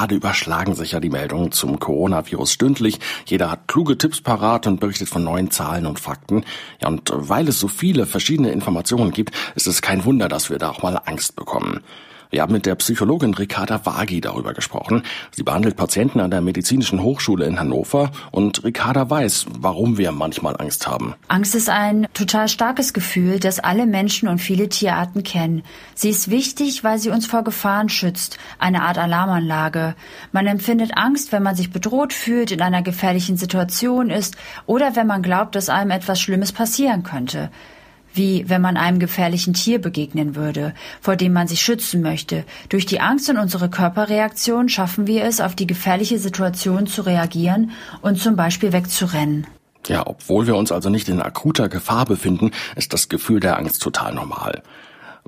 gerade überschlagen sich ja die Meldungen zum Coronavirus stündlich. Jeder hat kluge Tipps parat und berichtet von neuen Zahlen und Fakten. Ja, und weil es so viele verschiedene Informationen gibt, ist es kein Wunder, dass wir da auch mal Angst bekommen. Wir haben mit der Psychologin Ricarda Wagi darüber gesprochen. Sie behandelt Patienten an der Medizinischen Hochschule in Hannover und Ricarda weiß, warum wir manchmal Angst haben. Angst ist ein total starkes Gefühl, das alle Menschen und viele Tierarten kennen. Sie ist wichtig, weil sie uns vor Gefahren schützt, eine Art Alarmanlage. Man empfindet Angst, wenn man sich bedroht fühlt, in einer gefährlichen Situation ist oder wenn man glaubt, dass einem etwas Schlimmes passieren könnte wie wenn man einem gefährlichen Tier begegnen würde, vor dem man sich schützen möchte. Durch die Angst und unsere Körperreaktion schaffen wir es, auf die gefährliche Situation zu reagieren und zum Beispiel wegzurennen. Ja, obwohl wir uns also nicht in akuter Gefahr befinden, ist das Gefühl der Angst total normal.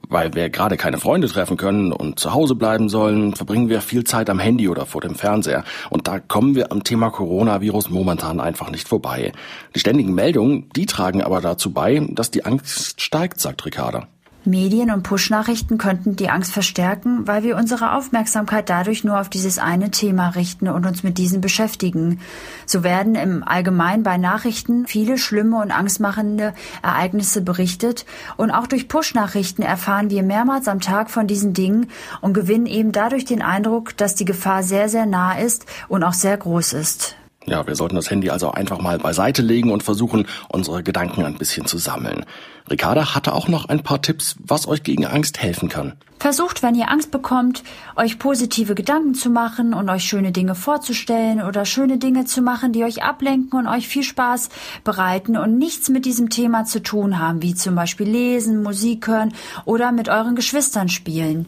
Weil wir gerade keine Freunde treffen können und zu Hause bleiben sollen, verbringen wir viel Zeit am Handy oder vor dem Fernseher. Und da kommen wir am Thema Coronavirus momentan einfach nicht vorbei. Die ständigen Meldungen, die tragen aber dazu bei, dass die Angst steigt, sagt Ricarda. Medien und Push-Nachrichten könnten die Angst verstärken, weil wir unsere Aufmerksamkeit dadurch nur auf dieses eine Thema richten und uns mit diesem beschäftigen. So werden im Allgemeinen bei Nachrichten viele schlimme und angstmachende Ereignisse berichtet und auch durch Push-Nachrichten erfahren wir mehrmals am Tag von diesen Dingen und gewinnen eben dadurch den Eindruck, dass die Gefahr sehr, sehr nah ist und auch sehr groß ist. Ja, wir sollten das Handy also einfach mal beiseite legen und versuchen, unsere Gedanken ein bisschen zu sammeln. Ricarda hatte auch noch ein paar Tipps, was euch gegen Angst helfen kann. Versucht, wenn ihr Angst bekommt, euch positive Gedanken zu machen und euch schöne Dinge vorzustellen oder schöne Dinge zu machen, die euch ablenken und euch viel Spaß bereiten und nichts mit diesem Thema zu tun haben, wie zum Beispiel lesen, Musik hören oder mit euren Geschwistern spielen.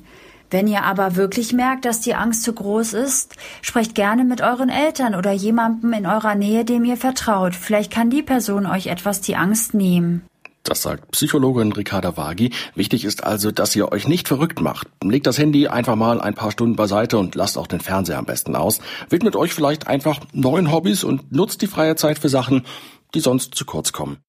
Wenn ihr aber wirklich merkt, dass die Angst zu groß ist, sprecht gerne mit euren Eltern oder jemandem in eurer Nähe, dem ihr vertraut. Vielleicht kann die Person euch etwas die Angst nehmen. Das sagt Psychologin Ricarda Wagi. Wichtig ist also, dass ihr euch nicht verrückt macht. Legt das Handy einfach mal ein paar Stunden beiseite und lasst auch den Fernseher am besten aus. Widmet euch vielleicht einfach neuen Hobbys und nutzt die freie Zeit für Sachen, die sonst zu kurz kommen.